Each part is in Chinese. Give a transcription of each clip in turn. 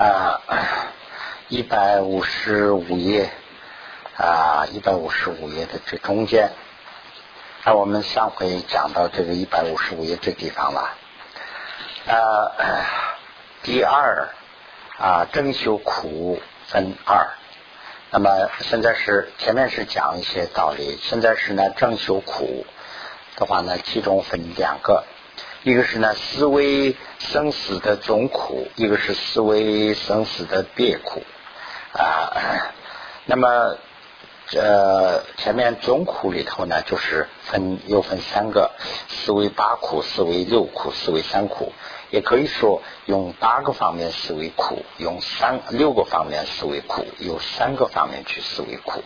啊，一百五十五页啊，一百五十五页的这中间，那我们上回讲到这个一百五十五页这地方了。呃，第二啊，真修苦分二。那么现在是前面是讲一些道理，现在是呢正修苦的话呢，其中分两个。一个是呢，思维生死的总苦；一个是思维生死的别苦啊。那么，呃，前面总苦里头呢，就是分又分三个：思维八苦、思维六苦、思维三苦。也可以说用八个方面思维苦，用三六个方面思维苦，有三个方面去思维苦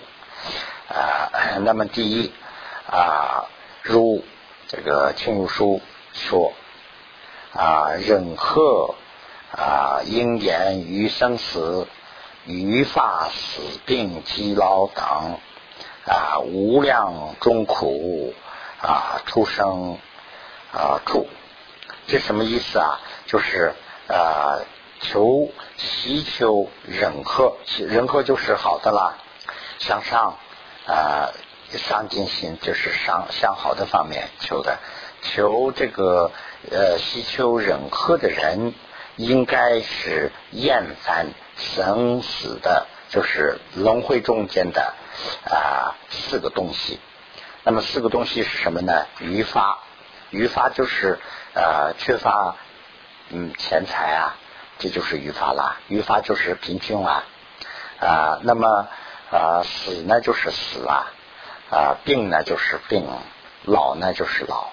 啊。那么第一啊，如这个《清如书》。说啊，任何啊，因言于生死、于发死病、疾老等啊，无量众苦啊，出生啊处，这什么意思啊？就是啊，求祈求任何，任何就是好的啦，向上啊，上进心就是上向好的方面求的。求这个呃，希求任何的人，应该是厌烦生死的，就是轮回中间的啊四个东西。那么四个东西是什么呢？余发，余发就是呃缺乏嗯钱财啊，这就是余发啦。余发就是贫穷啊啊。那么啊死呢就是死啊啊病呢就是病，老呢就是老。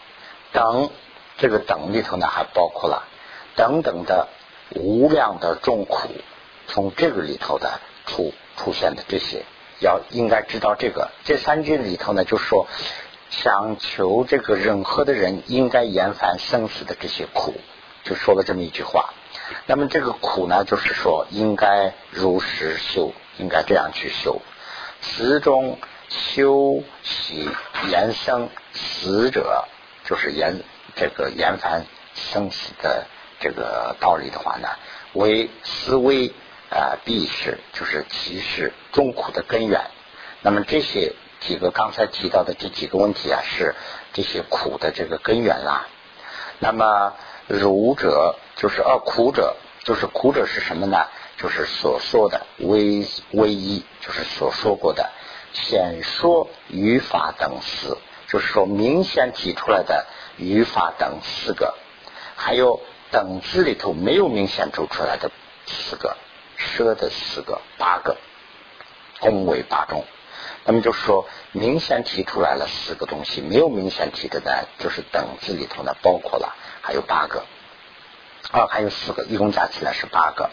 等这个等里头呢，还包括了等等的无量的众苦，从这个里头的出出现的这些，要应该知道这个。这三句里头呢，就说想求这个任何的人应该延烦生死的这些苦，就说了这么一句话。那么这个苦呢，就是说应该如实修，应该这样去修。词中修习延生死者。就是严这个严凡生死的这个道理的话呢，为思维啊必是就是其实众苦的根源。那么这些几个刚才提到的这几个问题啊，是这些苦的这个根源啦。那么儒者就是呃苦者，就是苦者是什么呢？就是所说的唯唯一，就是所说过的显说语法等词。就是说，明显提出来的语法等四个，还有等字里头没有明显走出来的四个，奢的四个，八个，共为八种。那么就是说，明显提出来了四个东西，没有明显提的呢，就是等字里头呢包括了还有八个，啊，还有四个，一共加起来是八个。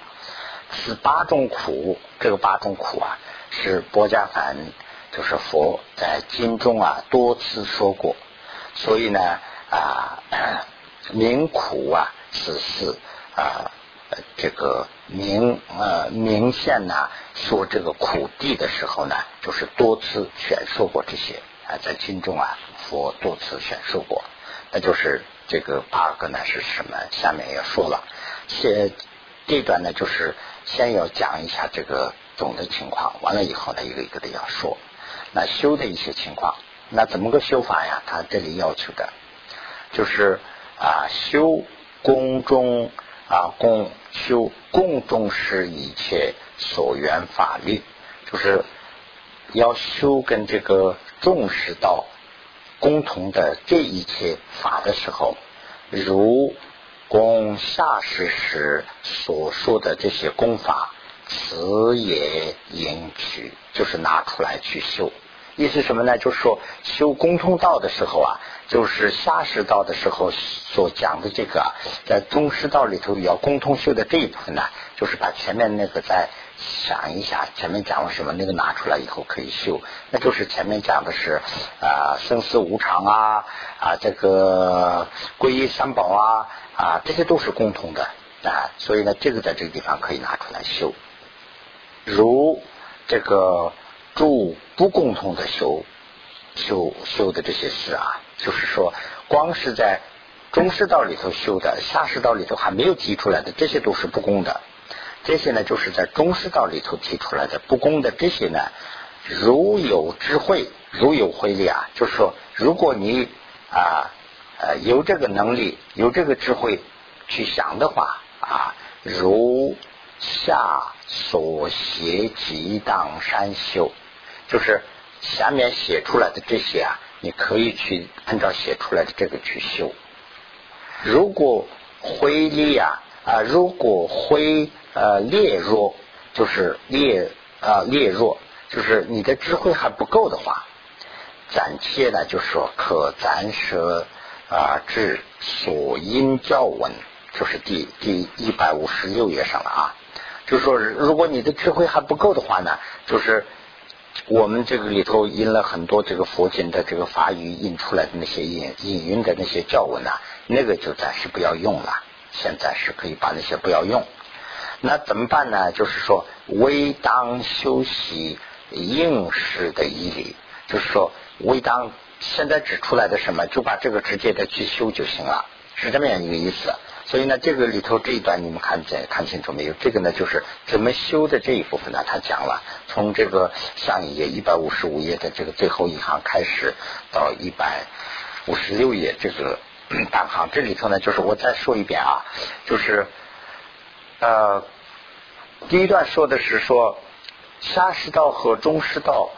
此八种苦，这个八种苦啊，是波伽梵。就是佛在经中啊多次说过，所以呢啊明苦啊此事啊这个明呃明显呐说这个苦地的时候呢，就是多次选说过这些啊在经中啊佛多次选说过，那就是这个八个呢是什么？下面要说了，先这段呢就是先要讲一下这个总的情况，完了以后呢一个一个的要说。那修的一些情况，那怎么个修法呀？他这里要求的，就是啊，修宫中啊，共修共重视一切所缘法律，就是要修跟这个重视到共同的这一切法的时候，如供下士时所说的这些功法。此也应取，就是拿出来去修。意思什么呢？就是说修公通道的时候啊，就是下士道的时候所讲的这个，在中师道里头要共通修的这一部分呢，就是把前面那个再想一下，前面讲了什么，那个拿出来以后可以修。那就是前面讲的是啊，生死无常啊，啊，这个皈依三宝啊，啊，这些都是共通的啊。所以呢，这个在这个地方可以拿出来修。如这个住不共同的修修修的这些事啊，就是说，光是在中世道里头修的，下世道里头还没有提出来的，这些都是不公的。这些呢就是在中世道里头提出来的不公的这些呢，如有智慧，如有慧力啊，就是说，如果你啊呃有这个能力，有这个智慧去想的话啊，如下所写即当山修，就是下面写出来的这些啊，你可以去按照写出来的这个去修。如果慧力啊啊，如果慧呃劣弱，就是劣啊劣弱，就是你的智慧还不够的话，暂且呢就说可暂舍啊至所因教文，就是第第一百五十六页上了啊。就是说，如果你的智慧还不够的话呢，就是我们这个里头印了很多这个佛经的这个法语印出来的那些引引用的那些教文呐，那个就暂时不要用了。现在是可以把那些不要用。那怎么办呢？就是说，为当修习应试的义理，就是说，为当现在指出来的什么，就把这个直接的去修就行了，是这么样一个意思。所以呢，这个里头这一段你们看见看清楚没有？这个呢，就是怎么修的这一部分呢，他讲了，从这个上一页一百五十五页的这个最后一行开始，到一百五十六页这个单行，这里头呢，就是我再说一遍啊，就是呃，第一段说的是说下士道和中士道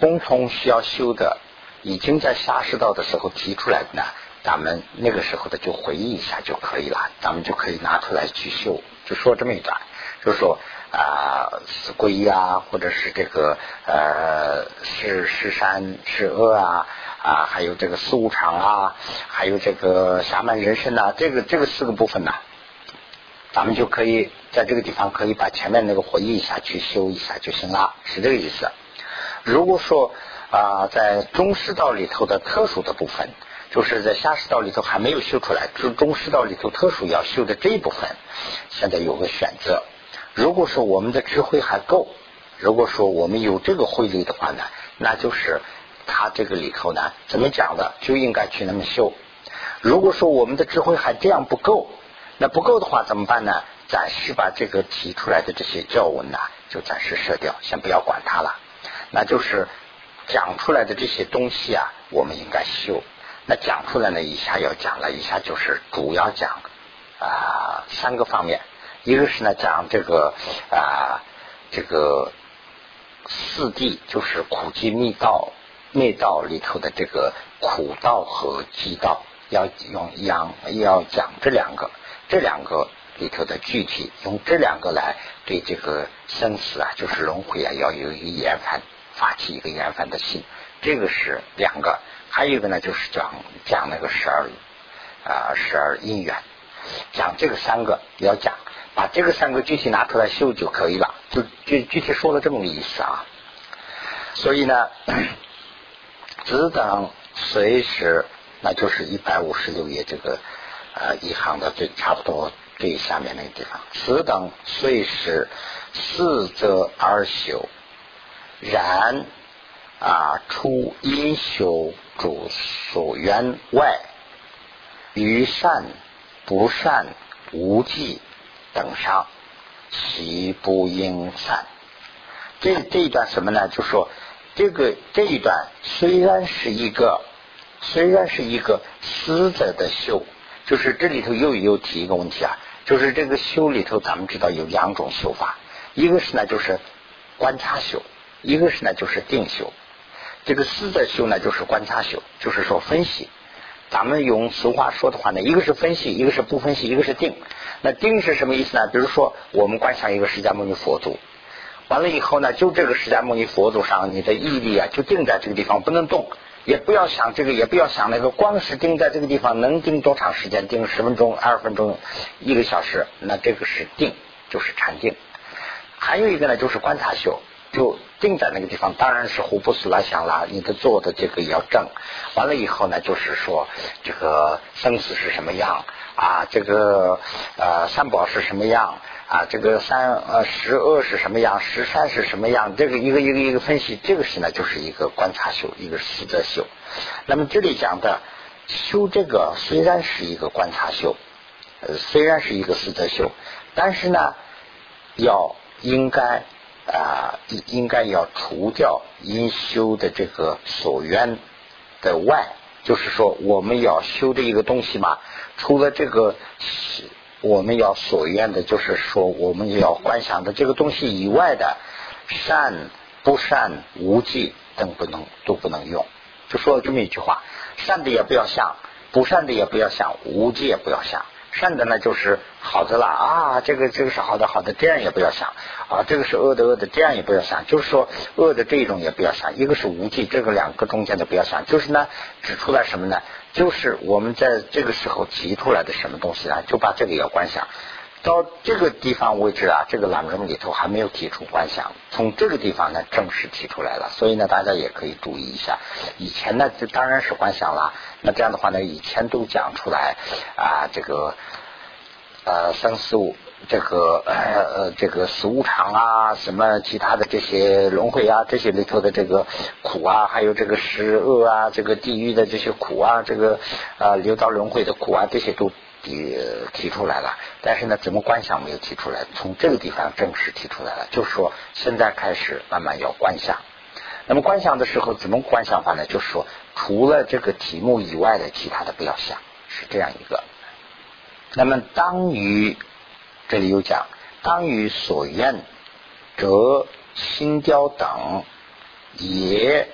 共同需要修的，已经在下士道的时候提出来的呢。咱们那个时候的就回忆一下就可以了，咱们就可以拿出来去修，就说这么一段，就说啊，死归啊，或者是这个呃，是是善是恶啊啊，还有这个四无常啊，还有这个侠满人生呐，这个这个四个部分呢，咱们就可以在这个地方可以把前面那个回忆一下去修一下就行了，是这个意思。如果说啊，在中师道里头的特殊的部分。就是在下士道里头还没有修出来，就中士道里头特殊要修的这一部分，现在有个选择。如果说我们的智慧还够，如果说我们有这个慧力的话呢，那就是他这个里头呢怎么讲的就应该去那么修。如果说我们的智慧还这样不够，那不够的话怎么办呢？暂时把这个提出来的这些教文呢就暂时舍掉，先不要管它了。那就是讲出来的这些东西啊，我们应该修。那讲出来呢，以下要讲了一下，就是主要讲啊三个方面，一个是呢讲这个啊这个四谛，就是苦集密道、密道里头的这个苦道和集道，要用讲要讲这两个，这两个里头的具体，用这两个来对这个生死啊，就是轮回啊，要有一个厌烦，发起一个厌烦的心，这个是两个。还有一个呢，就是讲讲那个十二啊十二因缘，讲这个三个要讲，把这个三个具体拿出来修就可以了，就具具体说了这么个意思啊。所以呢，只等随时，那就是一百五十六页这个呃一行的最差不多最下面那个地方，此等随时四则而修，然。啊，出因修主所缘外，于善不善无忌等上，其不应善。这这一段什么呢？就说这个这一段虽然是一个虽然是一个死者的修，就是这里头又又提一个问题啊，就是这个修里头，咱们知道有两种修法，一个是呢就是观察修，一个是呢就是定修。这个思的修呢，就是观察修，就是说分析。咱们用俗话说的话呢，一个是分析，一个是不分析，一个是定。那定是什么意思呢？比如说，我们观想一个释迦牟尼佛祖，完了以后呢，就这个释迦牟尼佛祖上，你的毅力啊，就定在这个地方，不能动，也不要想这个，也不要想那个，光是定在这个地方，能定多长时间？定十分钟、二十分钟、一个小时，那这个是定，就是禅定。还有一个呢，就是观察修。就定在那个地方，当然是胡不思乱想啦。你的做的这个要正，完了以后呢，就是说这个生死是什么样啊？这个呃三宝是什么样啊？这个三呃十恶是什么样？十善是什么样？这个一个一个一个分析，这个是呢就是一个观察修，一个实则修。那么这里讲的修这个虽然是一个观察修，呃虽然是一个实则修，但是呢。要应该啊应应该要除掉因修的这个所愿的外，就是说我们要修的一个东西嘛，除了这个我们要所愿的，就是说我们要观想的这个东西以外的善不善无忌等不能都不能用，就说了这么一句话：善的也不要想，不善的也不要想，无忌也不要想。善的呢就是好的了啊，这个这个是好的好的，这样也不要想啊，这个是恶的恶的，这样也不要想，就是说恶的这一种也不要想，一个是无忌，这个两个中间的不要想，就是呢指出来什么呢？就是我们在这个时候提出来的什么东西啊？就把这个要观想。到这个地方为止啊，这个朗中里头还没有提出观想，从这个地方呢正式提出来了。所以呢，大家也可以注意一下。以前呢，这当然是观想了。那这样的话呢，以前都讲出来啊，这个呃生死五，这个呃这个死无常啊，什么其他的这些轮回啊，这些里头的这个苦啊，还有这个十恶啊，这个地狱的这些苦啊，这个啊六道轮回的苦啊，这些都。提提出来了，但是呢，怎么观想没有提出来？从这个地方正式提出来了，就是说现在开始慢慢要观想。那么观想的时候怎么观想法呢？就是说除了这个题目以外的其他的不要想，是这样一个。那么当于这里有讲，当于所愿，则心雕等也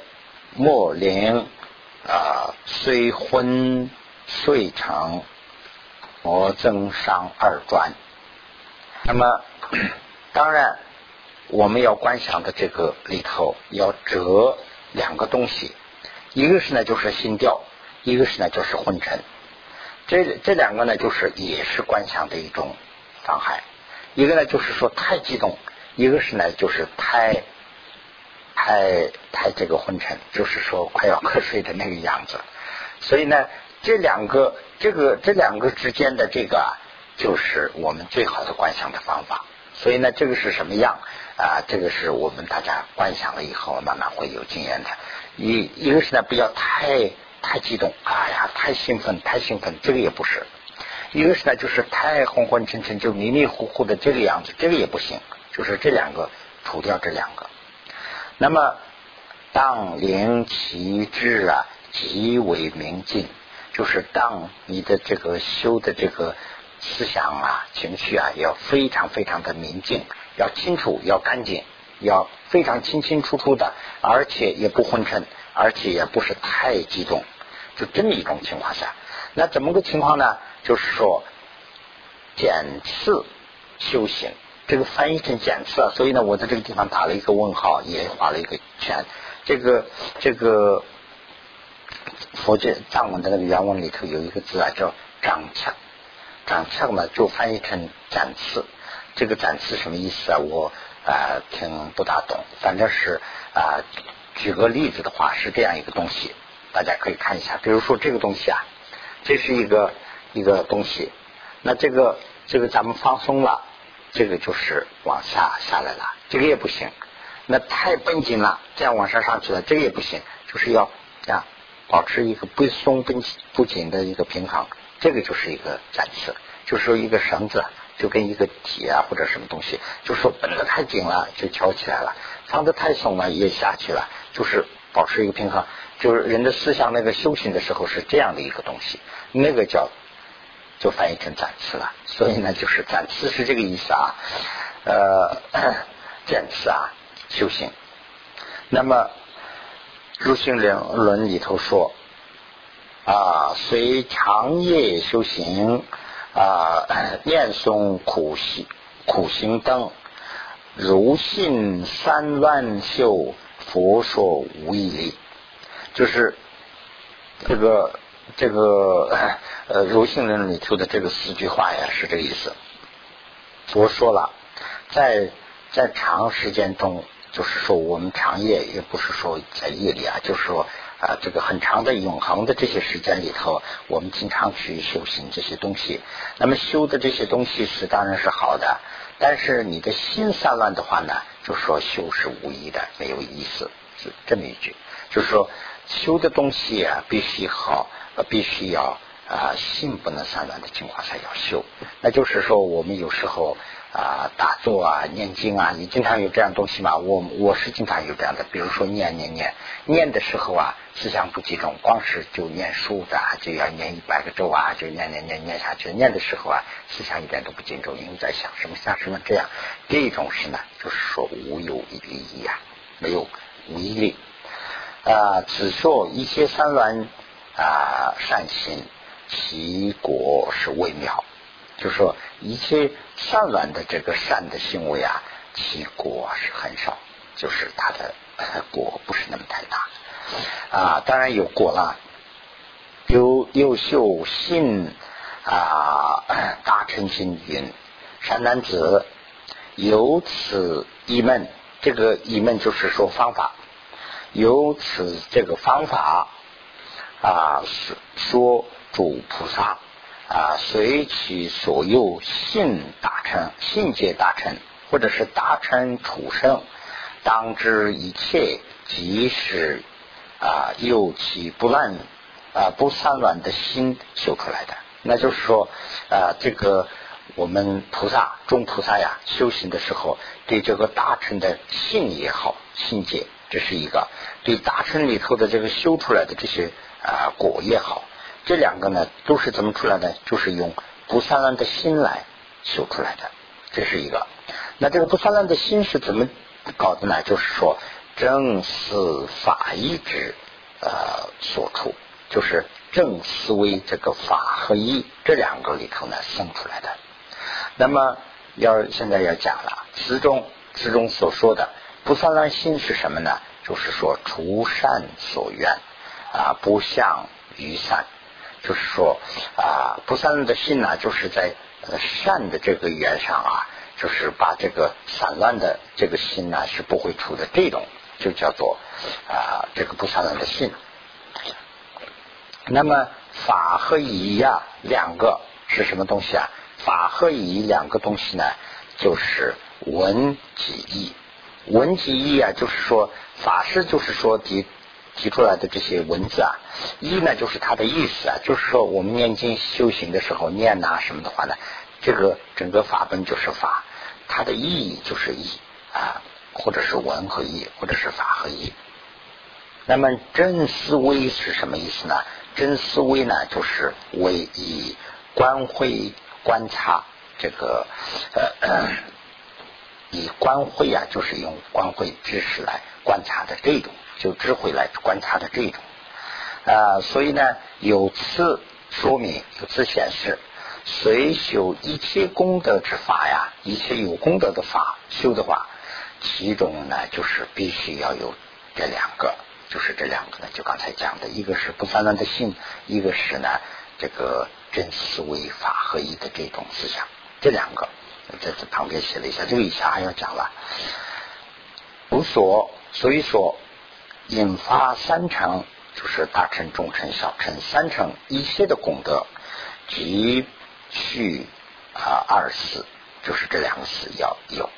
莫灵啊，虽昏遂成。魔增上二转，那么 当然我们要观想的这个里头要折两个东西，一个是呢就是心调，一个是呢就是昏沉。这这两个呢就是也是观想的一种伤害。一个呢就是说太激动，一个是呢就是太太太这个昏沉，就是说快要瞌睡的那个样子。所以呢。这两个，这个这两个之间的这个，就是我们最好的观想的方法。所以呢，这个是什么样啊？这个是我们大家观想了以后，慢慢会有经验的。一一个是呢，不要太太激动，哎呀，太兴奋，太兴奋，这个也不是。一个是呢，就是太昏昏沉沉，就迷迷糊糊的这个样子，这个也不行。就是这两个，除掉这两个。那么，当灵其志啊，极为明净。就是当你的这个修的这个思想啊、情绪啊，要非常非常的明净，要清楚、要干净，要非常清清楚楚的，而且也不昏沉，而且也不是太激动，就这么一种情况下，那怎么个情况呢？就是说检次修行，这个翻译成检次，所以呢，我在这个地方打了一个问号，也画了一个圈，这个这个。佛经藏文的那个原文里头有一个字啊，叫“掌枪”，掌枪呢就翻译成“展翅”。这个“展翅”什么意思啊？我啊听不大懂。反正是啊，举个例子的话是这样一个东西，大家可以看一下。比如说这个东西啊，这是一个一个东西，那这个这个咱们放松了，这个就是往下下来了，这个也不行。那太绷紧了，这样往上上去了，这个也不行，就是要这样。保持一个不松不不紧的一个平衡，这个就是一个展翅。就是说一个绳子就跟一个铁啊或者什么东西，就是说绷得太紧了就翘起来了，放得太松了也下去了，就是保持一个平衡。就是人的思想那个修行的时候是这样的一个东西，那个叫就翻译成展翅了。所以呢，就是展翅是这个意思啊，呃，展翅啊，修行。那么。入性论论里头说啊，随长夜修行啊，念诵苦行苦行灯，如信三万修，佛说无义力。就是这个这个呃，如性论里头的这个四句话呀，是这个意思。佛说了，在在长时间中。就是说，我们长夜也不是说在夜里啊，就是说啊，这个很长的永恒的这些时间里头，我们经常去修行这些东西。那么修的这些东西是当然是好的，但是你的心散乱的话呢，就说修是无益的，没有意思，是这么一句。就是说，修的东西啊，必须好，必须要啊，心不能散乱的情况下要修。那就是说，我们有时候。啊打坐啊念经啊，你经常有这样东西吗？我我是经常有这样的，比如说念念念念的时候啊，思想不集中，光是就念书的就要念一百个咒啊，就念念念念下去。念的时候啊，思想一点都不集中，因为在想什么想什么这样。这种是呢，就是说无有利益啊，没有无义力啊。只说一些三乱啊善行，其果是微妙。就说一切善乱的这个善的行为啊，其果是很少，就是它的果不是那么太大啊。当然有果了，有优秀信啊，大乘心云善男子由此一门，这个一门就是说方法，由此这个方法啊，是说主菩萨。啊，随其所有信大成，信界大成，或者是大成处生，当知一切即是啊，有其不乱啊不散乱的心修出来的。那就是说啊，这个我们菩萨众菩萨呀，修行的时候，对这个大成的信也好，信界这是一个；对大成里头的这个修出来的这些啊果也好。这两个呢，都是怎么出来的？就是用不散乱的心来修出来的，这是一个。那这个不散乱的心是怎么搞的呢？就是说正思法意之呃所处，就是正思维这个法和意这两个里头呢生出来的。那么要现在要讲了，词中词中所说的不散乱心是什么呢？就是说除善所愿啊，不向于善。就是说啊，不散乱的心呢，就是在善的这个缘上啊，就是把这个散乱的这个心呢是不会出的，这种就叫做啊这个不散乱的心。那么法和仪呀，两个是什么东西啊？法和仪两个东西呢，就是文及义。文及义啊，就是说法师就是说的。提出来的这些文字啊，一呢就是它的意思啊，就是说我们念经修行的时候念呐什么的话呢，这个整个法本就是法，它的意义就是义啊，或者是文和义，或者是法和义。那么真思维是什么意思呢？真思维呢，就是为以观会观察这个呃，以观会啊，就是用观会知识来观察的这种。就智慧来观察的这种啊，所以呢，有次说明，有次显示，随修一切功德之法呀，一切有功德的法修的话，其中呢，就是必须要有这两个，就是这两个呢，就刚才讲的，一个是不散乱的心，一个是呢，这个真思维法合一的这种思想，这两个在这旁边写了一下，这个以下还要讲了，无所，所以说。引发三成，就是大乘、中乘、小乘三成一切的功德，即去啊二四，就是这两个四要有。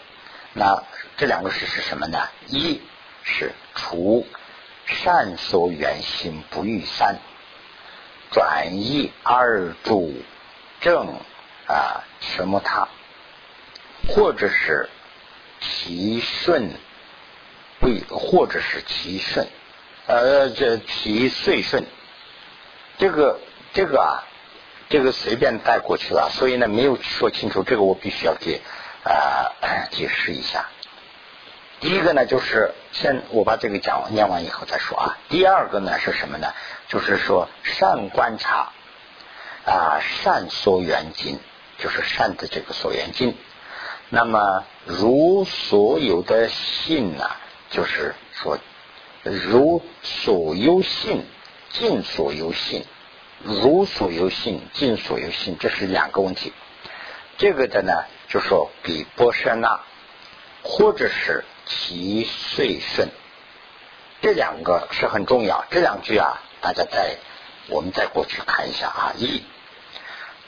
那这两个事是什么呢？一是除善所缘心不欲三，转移二助正啊什么他，或者是其顺。不或者是其顺，呃，这其岁顺，这个这个啊，这个随便带过去了，所以呢没有说清楚，这个我必须要给啊解释一下。第一个呢，就是先我把这个讲念完以后再说啊。第二个呢是什么呢？就是说善观察啊，善所缘境，就是善的这个所缘境。那么如所有的信呢？就是说，如所有性，尽所有性；如所有性，尽所有性，这是两个问题。这个的呢，就说比波舍那，或者是其岁顺，这两个是很重要。这两句啊，大家再我们再过去看一下啊。一，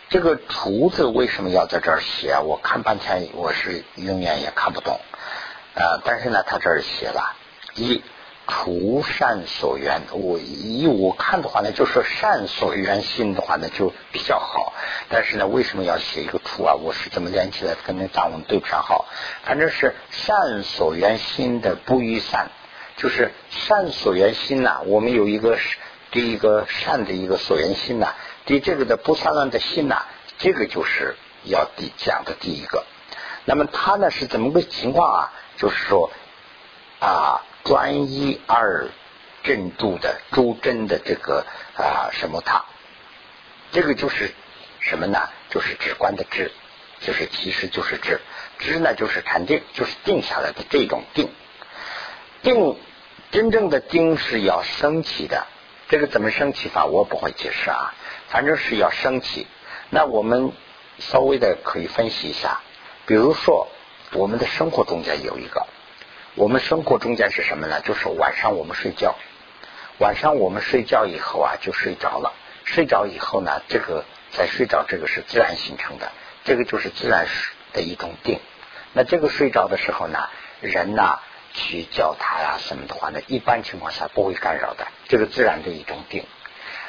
这个“厨”字为什么要在这儿写？我看半天，我是永远也看不懂。呃，但是呢，他这儿写了，一除善所缘，我以我看的话呢，就是善所缘心的话呢就比较好。但是呢，为什么要写一个除啊？我是怎么连起来？跟那藏文对不上号。反正是善所缘心的不与善，就是善所缘心呐。我们有一个第一个善的一个所缘心呐，对这个的不散乱的心呐，这个就是要第讲的第一个。那么他呢是怎么个情况啊？就是说啊。专一二正度的诸真的这个啊什么塔，这个就是什么呢？就是直观的知，就是其实就是知，知呢就是禅定，就是定下来的这种定。定真正的定是要升起的，这个怎么升起法我不会解释啊，反正是要升起。那我们稍微的可以分析一下，比如说我们的生活中间有一个。我们生活中间是什么呢？就是晚上我们睡觉，晚上我们睡觉以后啊，就睡着了。睡着以后呢，这个在睡着这个是自然形成的，这个就是自然的一种定。那这个睡着的时候呢，人呐去叫他呀什么的话呢，一般情况下不会干扰的，这个自然的一种定。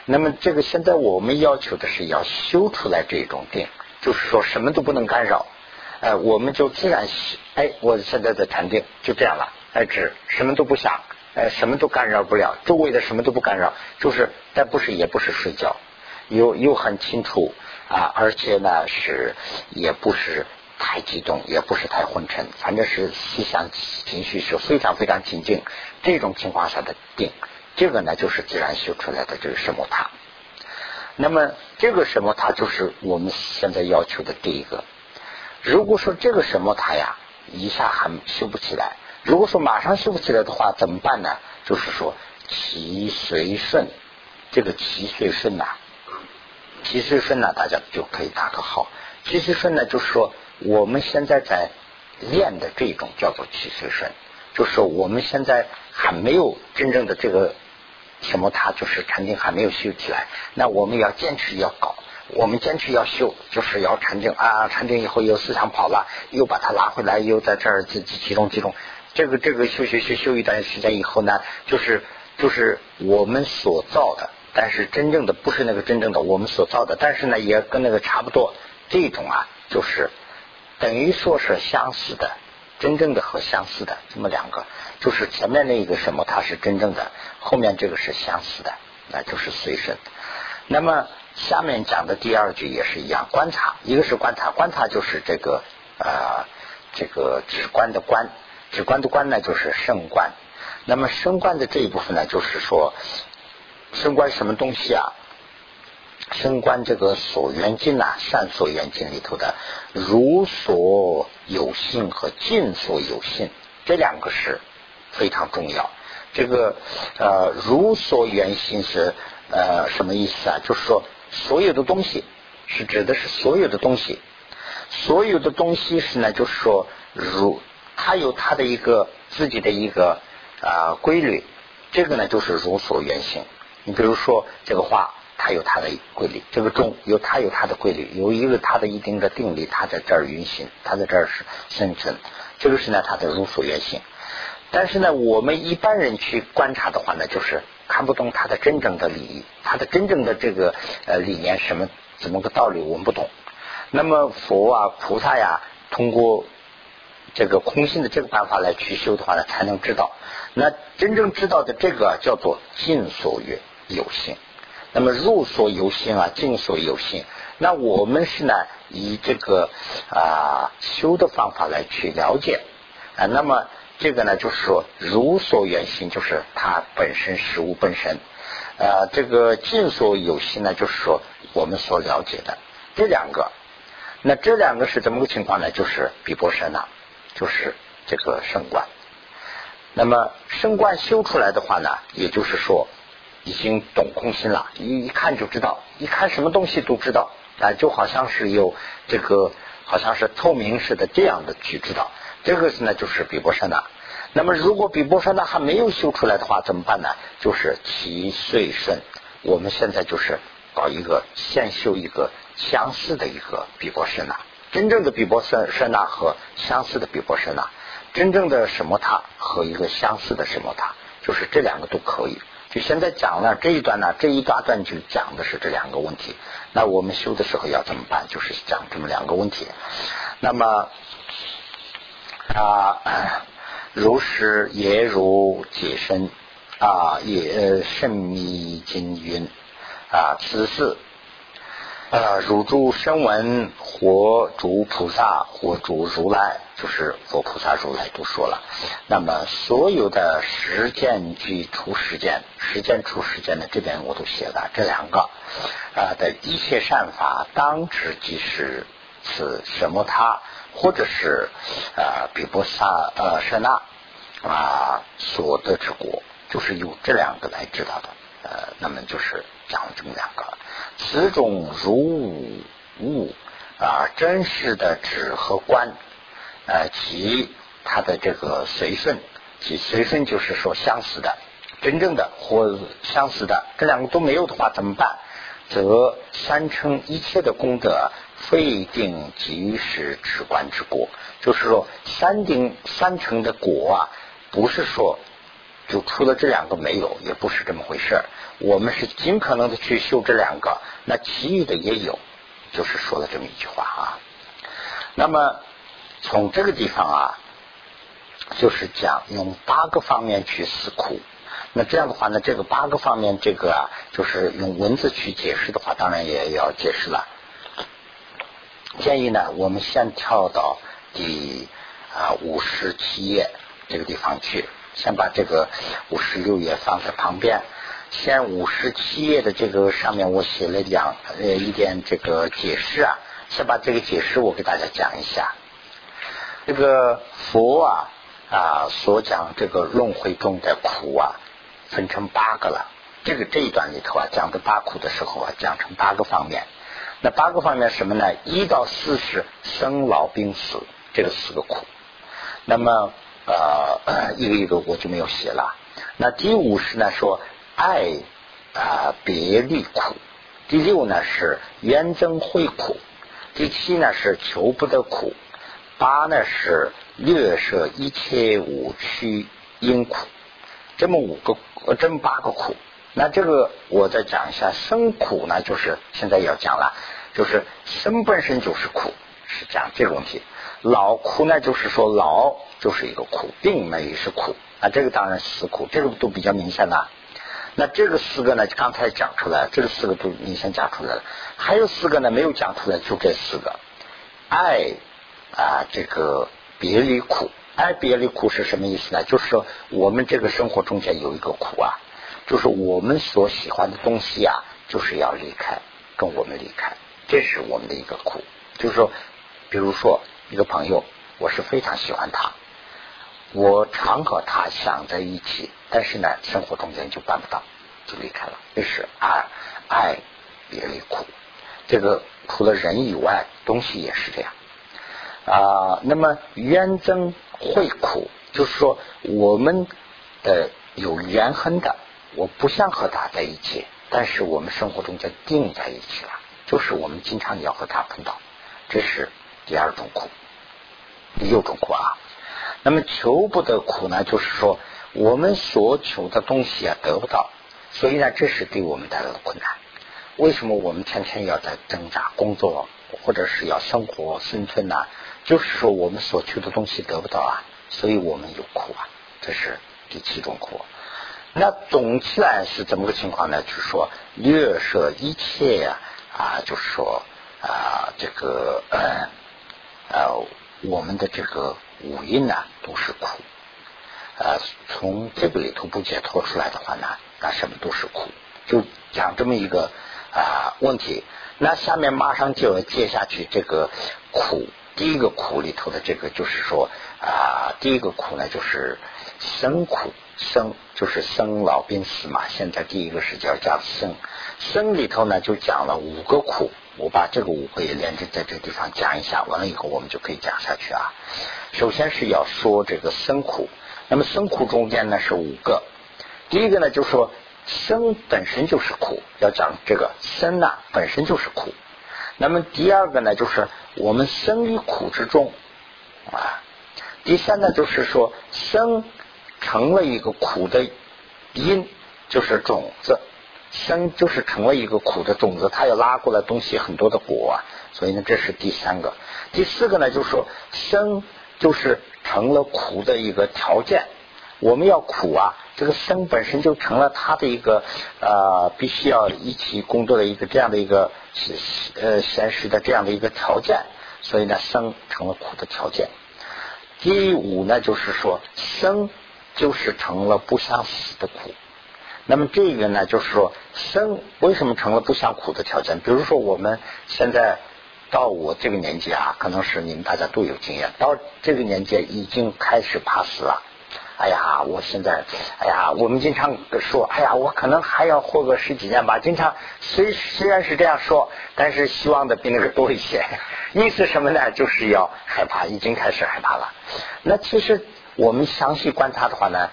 那么这个现在我们要求的是要修出来这种定，就是说什么都不能干扰。哎，我们就自然哎，我现在的禅定就这样了，哎，只什么都不想，哎，什么都干扰不了，周围的什么都不干扰，就是，但不是也不是睡觉，又又很清楚啊，而且呢是也不是太激动，也不是太昏沉，反正是思想情绪是非常非常清净，这种情况下的定，这个呢就是自然修出来的这个什么塔。那么这个什么塔就是我们现在要求的第一个。如果说这个什么塔呀，一下还修不起来，如果说马上修不起来的话，怎么办呢？就是说，其随顺，这个其随顺呐，其随顺呢，大家就可以打个号。其随顺呢，就是说我们现在在练的这种叫做其随顺，就是我们现在还没有真正的这个什么塔，就是禅定还没有修起来，那我们要坚持要搞。我们坚持要修，就是要禅定啊！禅定以后又思想跑了，又把它拉回来，又在这儿自己集中集中。这个这个修学修修一段时间以后呢，就是就是我们所造的，但是真正的不是那个真正的我们所造的，但是呢也跟那个差不多。这种啊，就是等于说是相似的，真正的和相似的这么两个，就是前面那个什么它是真正的，后面这个是相似的，那就是随身。那么。下面讲的第二句也是一样，观察，一个是观察，观察就是这个呃这个直观的观，直观的观呢就是圣观。那么圣观的这一部分呢，就是说圣观什么东西啊？圣观这个所缘境呐，善所缘境里头的如所有性和尽所有性，这两个是非常重要。这个呃如所缘性是呃什么意思啊？就是说。所有的东西是指的是所有的东西，所有的东西是呢，就是说，如它有它的一个自己的一个啊规律，这个呢就是如所缘性。你比如说这个花，它有它的规律；这个钟有它有它的规律，有一个它的一定的定力，它在这儿运行，它在这儿是生存。这个是呢它的如所缘性。但是呢，我们一般人去观察的话呢，就是看不懂他的真正的理，他，的真正的这个呃理念什么怎么个道理，我们不懂。那么佛啊、菩萨呀，通过这个空性的这个办法来去修的话呢，才能知道。那真正知道的这个叫做尽所欲有性，那么入所有性啊，尽所有性。那我们是呢，以这个啊修的方法来去了解啊，那么。这个呢，就是说如所缘心，就是它本身实物本身。呃，这个尽所有心呢，就是说我们所了解的这两个。那这两个是怎么个情况呢？就是比波神呐，就是这个圣观。那么圣观修出来的话呢，也就是说已经懂空心了，一一看就知道，一看什么东西都知道啊，就好像是有这个，好像是透明似的这样的去知道。这个是呢，就是比波山那。那么，如果比波山的还没有修出来的话，怎么办呢？就是其岁顺。我们现在就是搞一个，先修一个相似的一个比波山那。真正的比波山山那和相似的比波山那，真正的什么塔和一个相似的什么塔，就是这两个都可以。就现在讲了这一段呢，这一大段就讲的是这两个问题。那我们修的时候要怎么办？就是讲这么两个问题。那么啊，如是也如解身啊，也甚密经云啊，此是。呃，汝诸声闻或诸菩萨或诸如来，就是佛菩萨如来都说了。那么所有的实践及出实践，实践出实践的这边我都写了这两个啊的一切善法，当知即是此什么他，或者是啊比波萨呃舍那啊所得之果，就是用这两个来知道的。呃，那么就是讲了这么两个。此种如物啊，真实的指和观，呃，及它的这个随顺，及随顺就是说相似的，真正的或相似的，这两个都没有的话怎么办？则三称一切的功德，非定即是直观之果。就是说，三定三成的果啊，不是说就除了这两个没有，也不是这么回事。我们是尽可能的去修这两个，那其余的也有，就是说了这么一句话啊。那么从这个地方啊，就是讲用八个方面去思苦。那这样的话呢，这个八个方面，这个啊，就是用文字去解释的话，当然也要解释了。建议呢，我们先跳到第啊五十七页这个地方去，先把这个五十六页放在旁边。先五十七页的这个上面，我写了两呃一点这个解释啊，先把这个解释我给大家讲一下。这个佛啊啊所讲这个轮回中的苦啊，分成八个了。这个这一段里头啊讲的八苦的时候啊，讲成八个方面。那八个方面什么呢？一到四是生老病死这个四个苦。那么呃一个一个我就没有写了。那第五是呢说。爱啊，别离苦。第六呢是缘增会苦。第七呢是求不得苦。八呢是略舍一切五趣因苦。这么五个，这么八个苦。那这个我再讲一下，生苦呢，就是现在要讲了，就是生本身就是苦，是讲这个问题。老苦呢，就是说老就是一个苦，病呢也是苦啊，这个当然死苦，这个都比较明显了。那这个四个呢？刚才讲出来，这个四个都明显讲出来了。还有四个呢，没有讲出来，就这四个。爱啊，这个别离苦，爱别离苦是什么意思呢？就是说，我们这个生活中间有一个苦啊，就是我们所喜欢的东西啊，就是要离开，跟我们离开，这是我们的一个苦。就是说，比如说一个朋友，我是非常喜欢他。我常和他想在一起，但是呢，生活中间就办不到，就离开了。这是爱爱别离苦，这个除了人以外，东西也是这样啊。那么冤憎会苦，就是说我们的有怨恨的，我不想和他在一起，但是我们生活中就定在一起了，就是我们经常要和他碰到，这是第二种苦，第六种苦啊。那么求不得苦呢，就是说我们所求的东西啊得不到，所以呢这是对我们带来的困难。为什么我们天天要在挣扎工作，或者是要生活生存呢？就是说我们所求的东西得不到啊，所以我们有苦啊，这是第七种苦。那总起来是怎么个情况呢？就是说略舍一切呀啊，就是说啊这个呃呃我们的这个。五蕴呢都是苦，呃，从这个里头不解脱出来的话呢，那什么都是苦，就讲这么一个啊问题。那下面马上就要接下去这个苦，第一个苦里头的这个就是说啊，第一个苦呢就是生苦，生就是生老病死嘛。现在第一个是叫叫生，生里头呢就讲了五个苦。我把这个五个也连着在这个地方讲一下，完了以后我们就可以讲下去啊。首先是要说这个生苦，那么生苦中间呢是五个。第一个呢就是说生本身就是苦，要讲这个生呐本身就是苦。那么第二个呢就是我们生于苦之中啊。第三呢就是说生成了一个苦的因就是种子，生就是成了一个苦的种子，它要拉过来东西很多的果啊，所以呢这是第三个。第四个呢就是说生就是成了苦的一个条件，我们要苦啊，这个生本身就成了它的一个呃必须要一起工作的一个这样的一个呃现实的这样的一个条件，所以呢生成了苦的条件。第五呢就是说生。就是成了不想死的苦，那么这个呢，就是说生为什么成了不想苦的条件？比如说我们现在到我这个年纪啊，可能是你们大家都有经验，到这个年纪已经开始怕死了。哎呀，我现在，哎呀，我们经常说，哎呀，我可能还要活个十几年吧。经常虽虽然是这样说，但是希望的比那个多一些。意思什么呢？就是要害怕，已经开始害怕了。那其实。我们详细观察的话呢，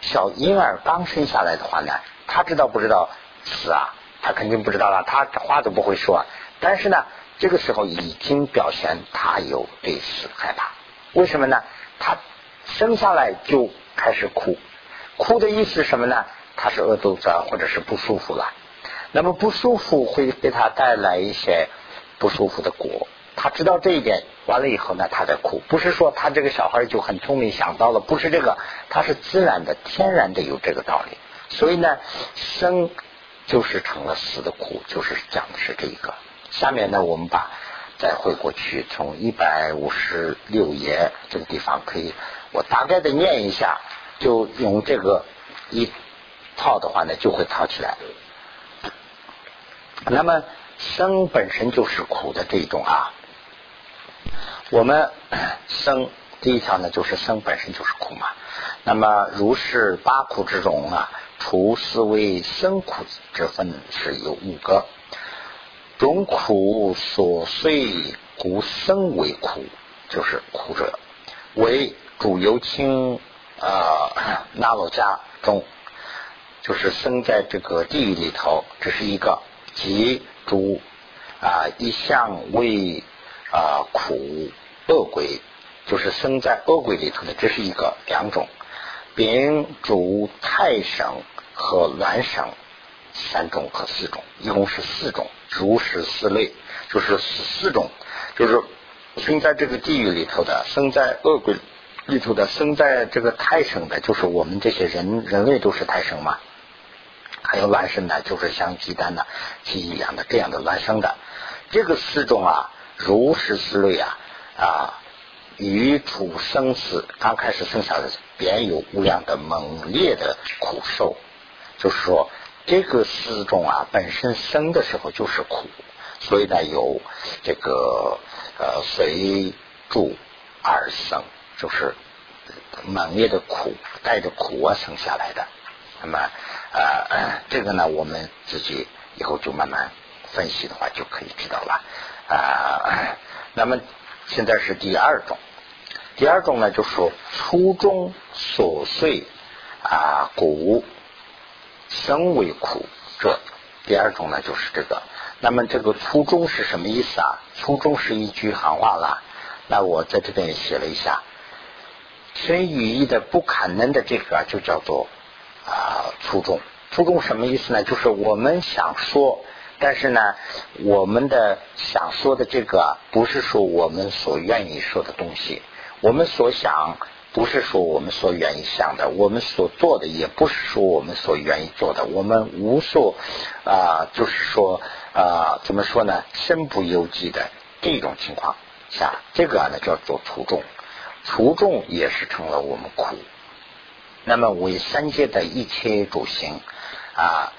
小婴儿刚生下来的话呢，他知道不知道死啊？他肯定不知道了，他话都不会说。但是呢，这个时候已经表现他有对死害怕。为什么呢？他生下来就开始哭，哭的意思什么呢？他是饿肚子或者是不舒服了。那么不舒服会给他带来一些不舒服的果。他知道这一点，完了以后呢，他在哭。不是说他这个小孩就很聪明想到了，不是这个，他是自然的、天然的有这个道理。所以呢，生就是成了死的苦，就是讲的是这一个。下面呢，我们把再回过去，从一百五十六页这个地方可以，我大概的念一下，就用这个一套的话呢，就会套起来。那么生本身就是苦的这一种啊。我们生第一条呢，就是生本身就是苦嘛。那么如是八苦之中啊，除思为生苦之分是有五个。种苦所遂故生为苦，就是苦者。为主由清啊那罗家中，就是生在这个地狱里头，这是一个。即主啊一向为。啊，苦恶鬼就是生在恶鬼里头的，这是一个两种，丙主太省和卵省三种和四种，一共是四种，如是四类，就是四种，就是生在这个地狱里头的，生在恶鬼里头的，生在这个胎生的，就是我们这些人人类都是胎生嘛，还有卵生的，就是像鸡蛋的鸡一样的这样的卵生的，这个四种啊。如是思虑啊啊，与处生死，刚开始生下来便有无量的猛烈的苦受。就是说，这个四种啊，本身生的时候就是苦，所以呢，有这个呃随住而生，就是猛烈的苦，带着苦啊生下来的。那么呃，这个呢，我们自己以后就慢慢分析的话，就可以知道了。啊，那么现在是第二种，第二种呢，就说初中琐碎啊，苦生为苦，这第二种呢就是这个。那么这个初中是什么意思啊？初中是一句行话了。那我在这边也写了一下，生语义的不可能的这个就叫做啊初中。初中什么意思呢？就是我们想说。但是呢，我们的想说的这个不是说我们所愿意说的东西，我们所想不是说我们所愿意想的，我们所做的也不是说我们所愿意做的，我们无数啊，就是说啊，怎么说呢？身不由己的这种情况下，这个呢叫做除众，除众也是成了我们苦。那么为三界的一切主行啊。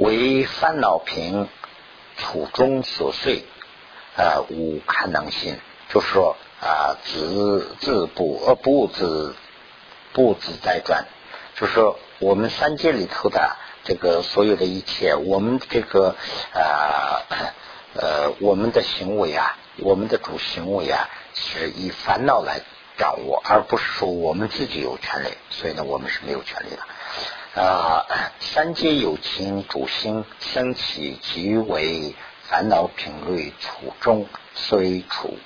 为烦恼平，处中所碎，呃，无堪能心，就是说啊，自自不呃不自不自在转，就是说我们三界里头的这个所有的一切，我们这个呃呃我们的行为啊，我们的主行为啊，是以烦恼来掌握，而不是说我们自己有权利，所以呢，我们是没有权利的。啊，三界有情主心升起，即为烦恼品类处中虽处。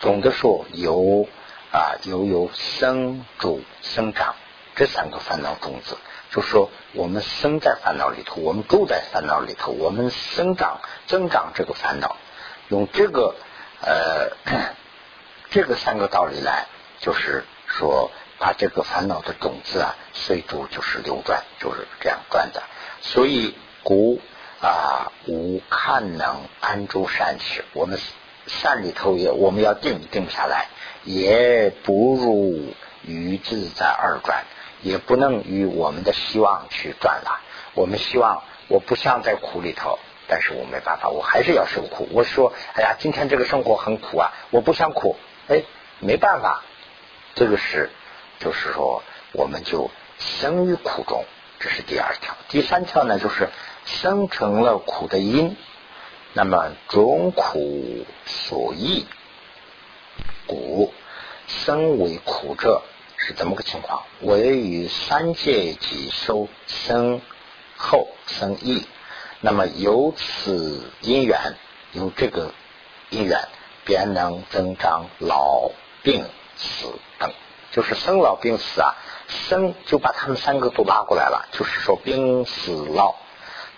总的说，有啊，由由生主生长，这三个烦恼种子，就说我们生在烦恼里头，我们住在烦恼里头，我们生长增长这个烦恼，用这个呃 这个三个道理来，就是说把这个烦恼的种子啊，随住就是流转，就是这样转的。所以古啊无看能安住善事，我们善里头也我们要定定下来，也不如于自在二转。也不能与我们的希望去转了。我们希望，我不想在苦里头，但是我没办法，我还是要受苦。我说，哎呀，今天这个生活很苦啊，我不想苦，哎，没办法。这个是，就是说，我们就生于苦中，这是第二条。第三条呢，就是生成了苦的因，那么种苦所益，故生为苦者。是怎么个情况？为于三界即收生后生意，那么由此因缘，由这个因缘，便能增长老病死等。就是生老病死啊，生就把他们三个都拉过来了，就是说病死老，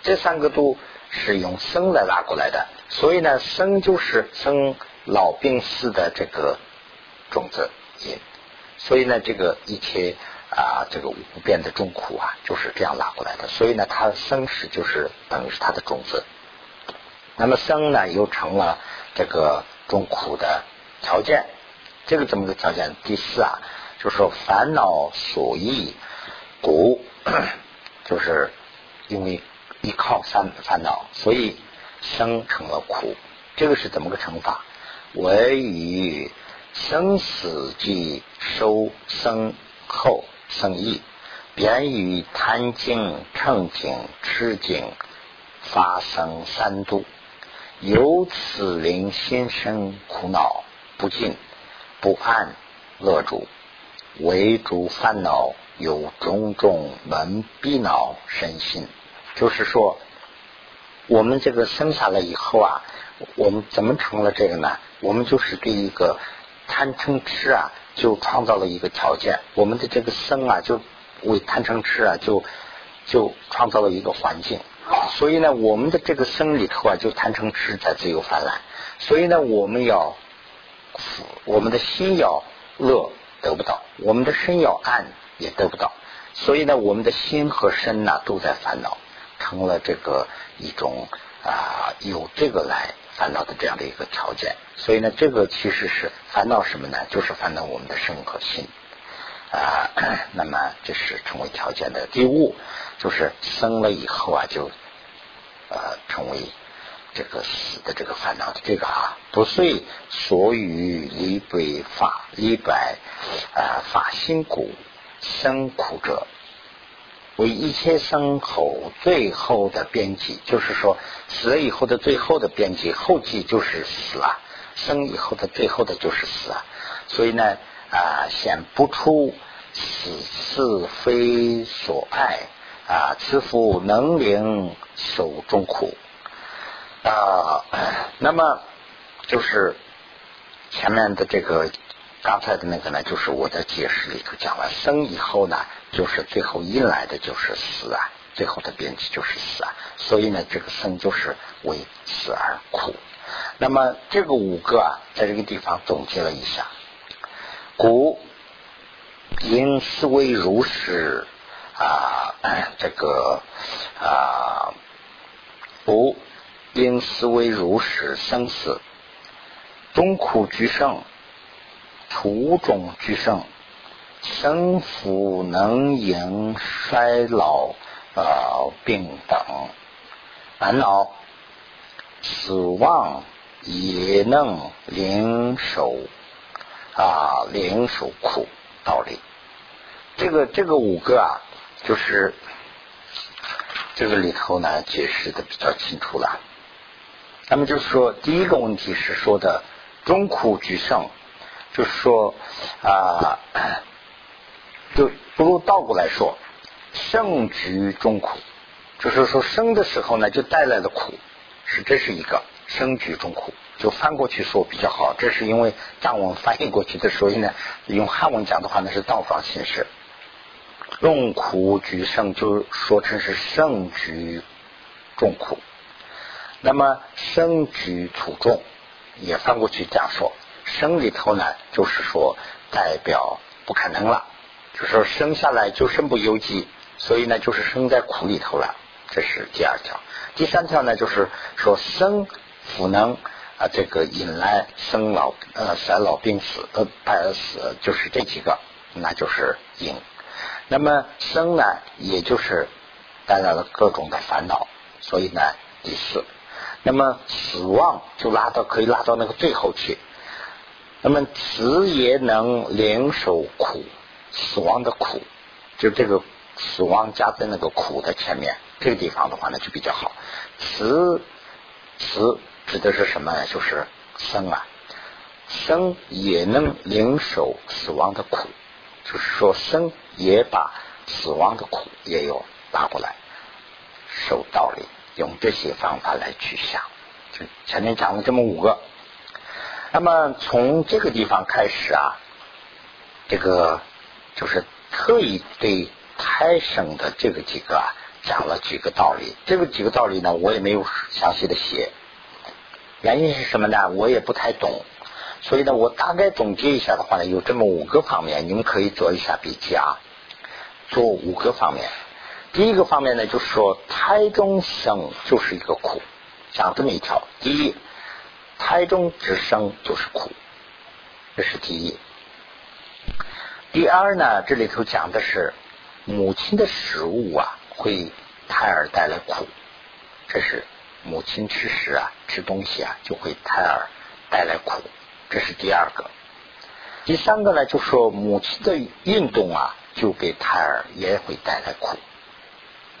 这三个都是用生来拉过来的。所以呢，生就是生老病死的这个种子因。所以呢，这个一切啊，这个无边的众苦啊，就是这样拉过来的。所以呢，它生是就是等于是它的种子。那么生呢，又成了这个众苦的条件。这个怎么个条件？第四啊，就是说烦恼所依故，就是因为依靠三烦恼，所以生成了苦。这个是怎么个成法？为于。生死即收生后生意，便于贪境、嗔境、痴境发生三度，由此令心生苦恼不尽、不安、乐主，为诸烦恼有种种门逼恼身心。就是说，我们这个生下来以后啊，我们怎么成了这个呢？我们就是对一个。贪嗔痴啊，就创造了一个条件。我们的这个生啊，就为贪嗔痴啊，就就创造了一个环境。所以呢，我们的这个生里头啊，就贪嗔痴在自由泛滥。所以呢，我们要我们的心要乐得不到，我们的身要暗也得不到。所以呢，我们的心和身呐都在烦恼，成了这个一种啊，有这个来。烦恼的这样的一个条件，所以呢，这个其实是烦恼什么呢？就是烦恼我们的身和心啊。那么这是成为条件的第五，就是生了以后啊，就呃成为这个死的这个烦恼的这个啊，不遂所与离悲法离白啊法心苦生苦者。为一切生后最后的边际，就是说死了以后的最后的边际，后际就是死啊，生以后的最后的就是死啊。所以呢啊，显不出此是非所爱啊，此夫能领手中苦啊。那么就是前面的这个。刚才的那个呢，就是我在解释里头讲了，生以后呢，就是最后引来的就是死啊，最后的边际就是死啊，所以呢，这个生就是为死而苦。那么这个五个啊，在这个地方总结了一下，古因思维如是啊，这个啊，不因思维如是生死，中苦居胜。土种居胜，生福能迎衰老呃病等烦恼，死亡也能领受啊领受苦道理。这个这个五个啊，就是这个里头呢解释的比较清楚了。那么就是说，第一个问题是说的中苦举胜。就是说啊，就不如倒过来说，胜局中苦，就是说生的时候呢，就带来了苦，是这是一个生局中苦，就翻过去说比较好。这是因为藏文翻译过去的，所以呢，用汉文讲的话呢是倒装形式。用苦举胜，就说成是胜举重苦。那么生举处重，也翻过去讲说。生里头呢，就是说代表不可能了，就是说生下来就身不由己，所以呢，就是生在苦里头了。这是第二条。第三条呢，就是说生福能啊，这个引来生老呃衰老病死呃败死，就是这几个，那就是因。那么生呢，也就是带来了各种的烦恼，所以呢，第四。那么死亡就拉到可以拉到那个最后去。那么死也能领受苦，死亡的苦，就这个死亡加在那个苦的前面，这个地方的话呢就比较好。死死指的是什么呢？就是生啊，生也能领受死亡的苦，就是说生也把死亡的苦也有拉过来受道理，用这些方法来去想。就前面讲了这么五个。那么从这个地方开始啊，这个就是特意对胎生的这个几个啊讲了几个道理。这个几个道理呢，我也没有详细的写，原因是什么呢？我也不太懂，所以呢，我大概总结一下的话呢，有这么五个方面，你们可以做一下笔记啊。做五个方面，第一个方面呢，就是说胎中生就是一个苦，讲这么一条。第一。胎中之生就是苦，这是第一。第二呢，这里头讲的是母亲的食物啊，会胎儿带来苦，这是母亲吃食啊，吃东西啊，就会胎儿带来苦，这是第二个。第三个呢，就说母亲的运动啊，就给胎儿也会带来苦。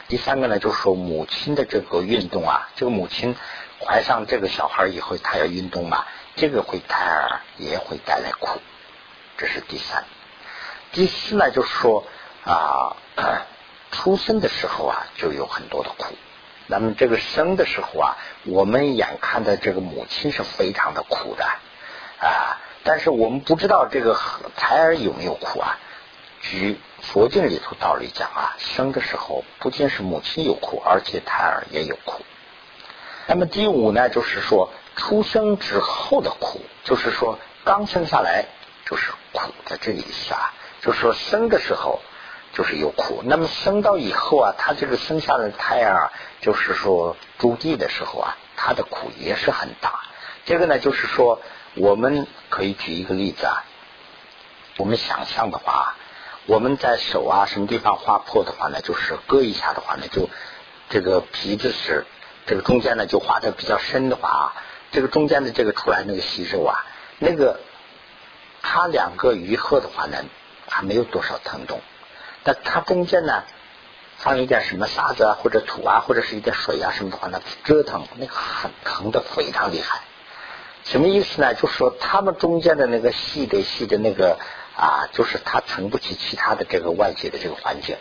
第三个呢，就是说母亲的这个运动啊，这个母亲。怀上这个小孩以后，她要运动嘛，这个会胎儿也会带来苦，这是第三。第四呢，就是说啊，出生的时候啊，就有很多的苦。那么这个生的时候啊，我们眼看的这个母亲是非常的苦的啊，但是我们不知道这个胎儿有没有苦啊。举佛经里头道理讲啊，生的时候不仅是母亲有苦，而且胎儿也有苦。那么第五呢，就是说出生之后的苦，就是说刚生下来就是苦的这个意思啊，就是说生的时候就是有苦，那么生到以后啊，他这个生下的胎儿，就是说住地的时候啊，他的苦也是很大。这个呢，就是说我们可以举一个例子啊，我们想象的话，我们在手啊什么地方划破的话呢，就是割一下的话呢，就这个皮子是。这个中间呢，就划的比较深的话啊，这个中间的这个出来那个息肉啊，那个它两个愈合的话呢，还没有多少疼痛。那它中间呢，放一点什么沙子啊，或者土啊，或者是一点水啊什么的话呢，折腾那个很疼的非常厉害。什么意思呢？就是说它们中间的那个细的细的那个啊，就是它承不起其他的这个外界的这个环境，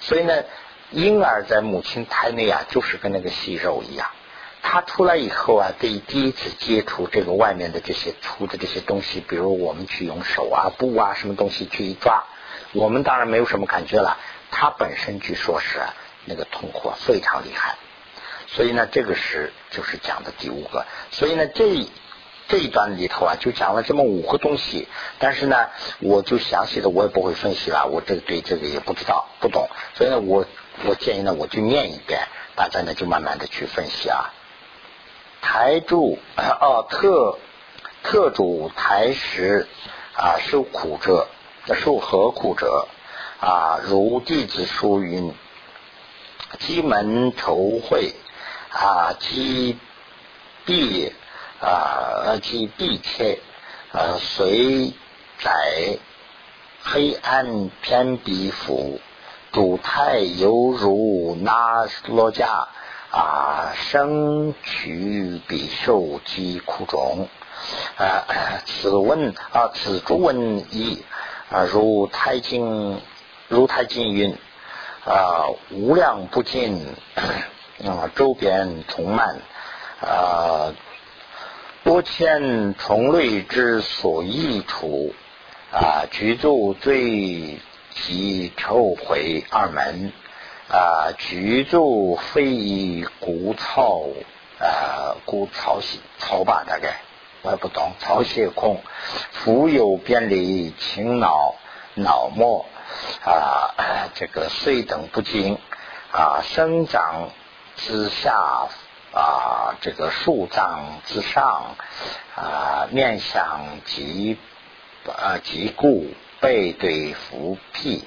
所以呢。婴儿在母亲胎内啊，就是跟那个细肉一样。他出来以后啊，对第一次接触这个外面的这些粗的这些东西，比如我们去用手啊、布啊什么东西去一抓，我们当然没有什么感觉了。他本身据说是那个痛苦非常厉害，所以呢，这个是就是讲的第五个。所以呢，这。这一段里头啊，就讲了这么五个东西，但是呢，我就详细的我也不会分析了，我这个对这个也不知道不懂，所以呢，我我建议呢，我就念一遍，大家呢就慢慢的去分析啊。台柱哦，特特主台时啊，受苦者，受何苦者啊？如弟子书云：机门筹会啊，机闭。啊，即避切，呃，随在黑暗偏彼府，主态犹如那罗迦啊，生取彼受其苦中啊。此文啊，此诸文意啊，如太经如太经云啊，无量不尽啊，周边充满啊。多迁虫类之所益处啊，居住最及臭回二门啊，居住非谷草啊，谷草系草吧，大概我也不懂。草血空，腹有便利，情脑脑膜啊，这个水等不精啊，生长之下啊，这个树长之上啊，面相极啊极固。背对伏辟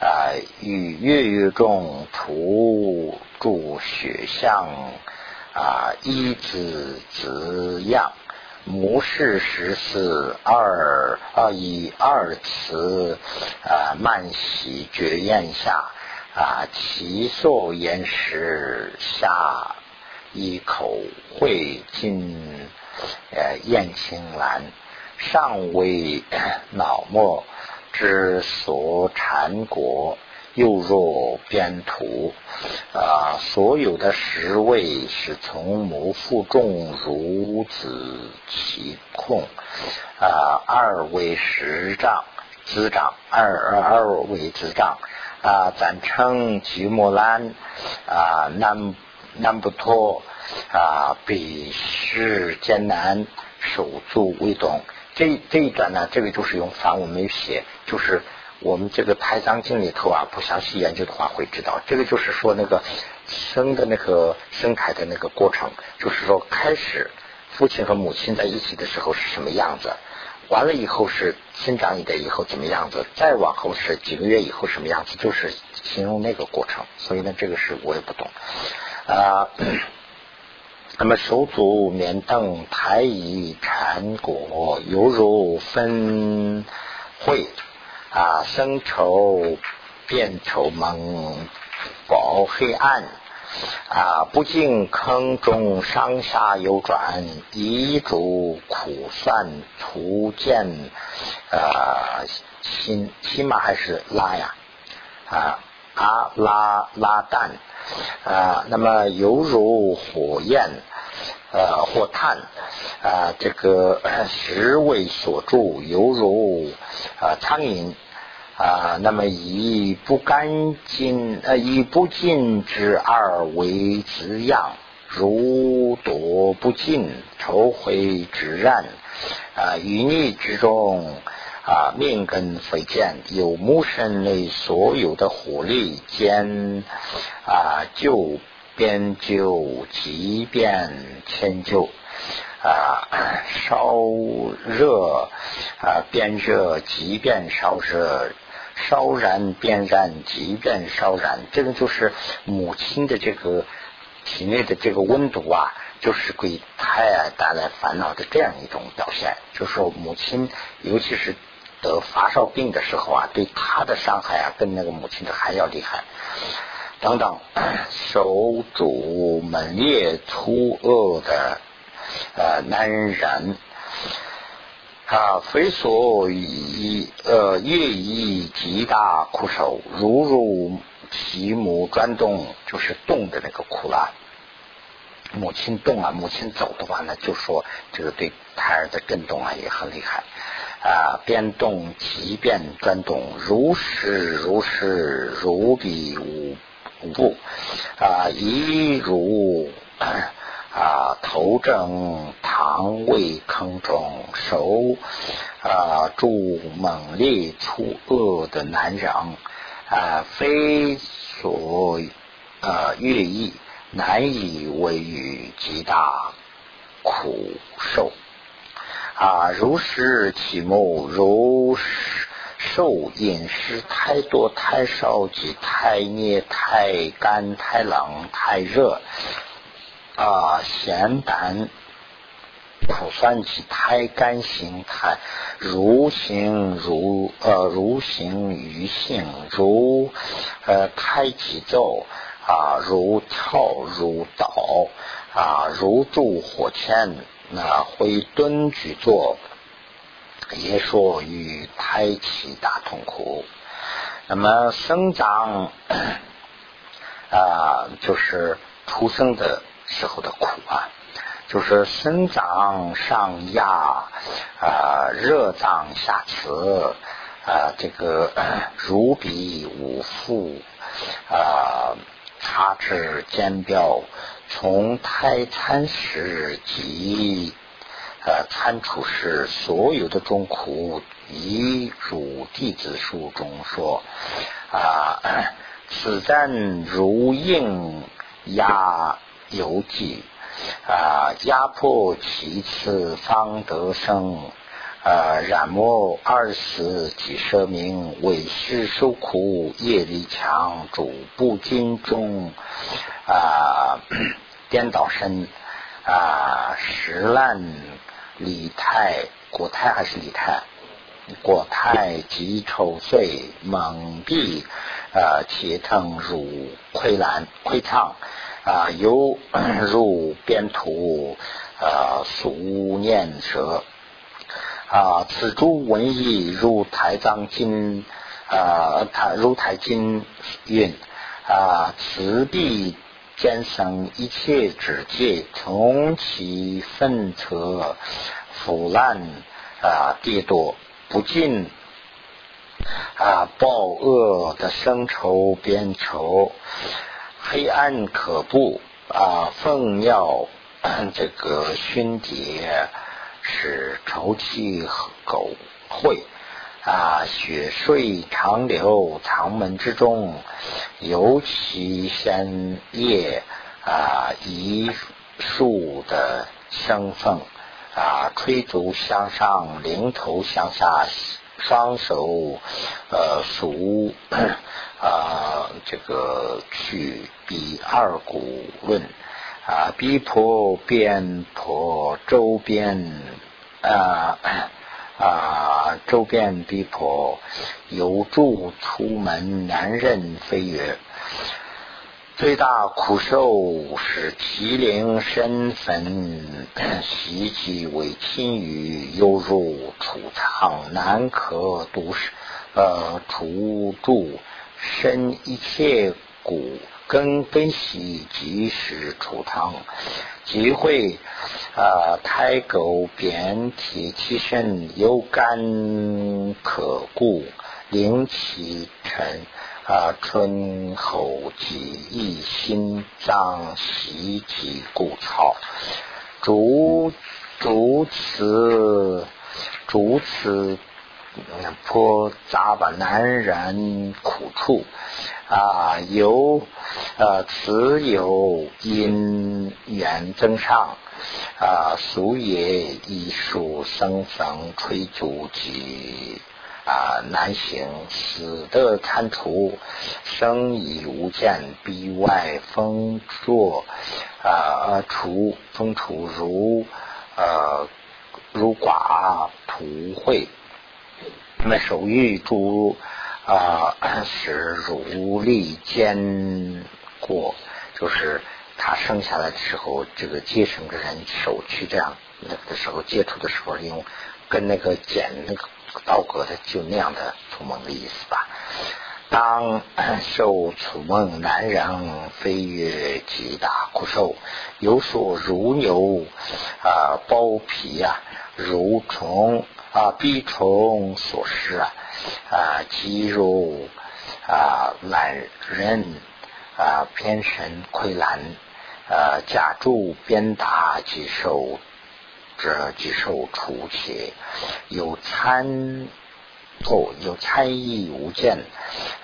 啊，与月月中涂注血象啊，一子子样，母氏十四二二一二次啊，慢喜绝宴下啊，其所言时下一口会尽呃燕青兰，上为脑膜。之所缠果，又若边土啊！所有的十位是从母腹中如子其控啊，二为十丈子长，二二二为子长啊，暂称菊木兰啊，南南不脱啊，比是艰难，手足未动。这这一段呢，这个就是用梵文没写，就是我们这个《太上经》里头啊，不详细研究的话会知道，这个就是说那个生的那个生态的那个过程，就是说开始父亲和母亲在一起的时候是什么样子，完了以后是生长一点以后怎么样子，再往后是几个月以后什么样子，就是形容那个过程。所以呢，这个是我也不懂啊。那么手足面等胎衣缠裹，犹如分会啊，生愁变愁蒙，饱黑暗啊，不进坑中上下游转，一足苦酸图见啊，心起码还是拉呀啊啊拉拉蛋。啊，那么犹如火焰，呃，或炭，啊，这个食为所住，犹如啊苍蝇，啊，那么以不干净，呃，以不净之二为滋养，如夺不尽，愁灰之然，啊，淤泥之中。啊，命根飞见，有木身内所有的火力兼啊，就边就即便迁就啊，烧热啊，边热即便烧热，烧燃边燃即便烧燃，这个就是母亲的这个体内的这个温度啊，就是给胎儿带来烦恼的这样一种表现。就是说，母亲尤其是。得发烧病的时候啊，对他的伤害啊，跟那个母亲的还要厉害。等等，手足猛烈粗恶的呃男人啊，非所以呃越以极大苦受，如入其母转动，就是动的那个苦啦。母亲动啊，母亲走的话呢，就说这个对胎儿的震动啊也很厉害。啊，变动即变转动，如是如是如彼无不啊，一如啊头正堂位坑中，手啊助猛烈粗恶的男人啊，非所啊乐意，难以为喻，极大苦受。啊，如是起目，如受饮食太多太少及太腻太干太冷太热啊，咸淡苦酸及太干形态，如形如呃如形于性，如呃太急奏啊，如跳如倒啊，如住火前。那会蹲举坐，也说与胎气大痛苦。那么生长啊，就是出生的时候的苦啊，就是生长上压啊，热胀下刺啊，这个如彼无腹啊，插至尖标，从胎参时及呃参处时，所有的众苦，以如弟子书中说啊，此战如应压有己啊，压迫其次方得生。呃，染墨二十几舍名，为师受苦业力强，主不精中啊，颠倒身啊，石烂李太国泰还是李太？国泰极丑碎蒙蔽啊，切腾如溃烂溃畅啊，犹 如边土啊，俗念舌。啊，此诸文艺如台藏经啊，台如台经云啊，此必兼生一切之界，从其分则腐烂啊，地多不尽啊，暴恶的生仇边仇，黑暗可怖啊，奉尿 这个熏蝶。是愁气狗会啊，雪水长流，藏门之中，尤其深夜啊，一树的生凤啊，吹足向上，零头向下，双手呃数 啊，这个去比二股论。啊，逼迫边婆周边啊啊，周边逼迫有住出门男人飞跃，最大苦受是麒麟身焚袭击为亲语，犹如储藏难可独呃除住身一切骨。根根系即时出汤，即会啊胎狗扁体其身有肝可固，灵气沉啊春后即易心脏袭击骨操，主主此主此颇杂吧难忍苦处。啊，有呃，此有因缘增上啊，俗也艺术生生吹足及啊，难行死的参除，生已无见，壁外风作啊，除风除如呃如寡土会，那么手欲诸。啊，是如力坚过，就是他生下来的时候，这个接生的人手去这样那个的时候接触的时候，用跟那个剪那个刀割的就那样的触梦的意思吧。当受触梦男人飞跃极大苦受，有所如牛啊包皮啊如虫啊逼虫所失啊。啊，肌肉啊，懒人啊，偏身溃烂啊，甲柱鞭打即受，这即受出血，有参哦，有参意无见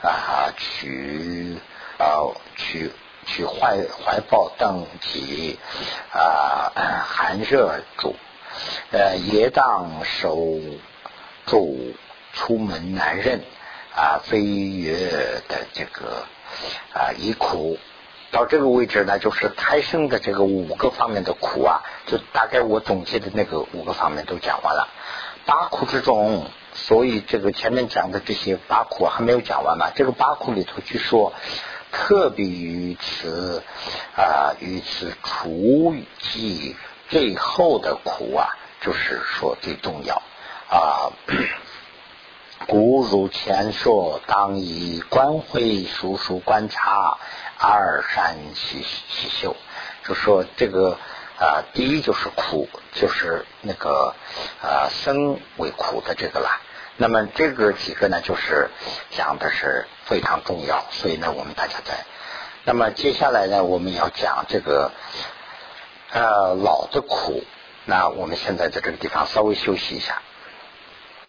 啊，取啊取取怀怀抱等及啊寒热主，呃，也当受主。出门难认啊，飞跃的这个啊，一苦到这个位置呢，就是胎生的这个五个方面的苦啊，就大概我总结的那个五个方面都讲完了。八苦之中，所以这个前面讲的这些八苦还没有讲完嘛？这个八苦里头去说，特别于此啊，于此除记最后的苦啊，就是说最重要啊。古如前说，当以观会叔叔观察二善其其修，就说这个啊，第一就是苦，就是那个啊生为苦的这个啦。那么这个几个呢，就是讲的是非常重要，所以呢，我们大家在。那么接下来呢，我们要讲这个呃老的苦。那我们现在在这个地方稍微休息一下。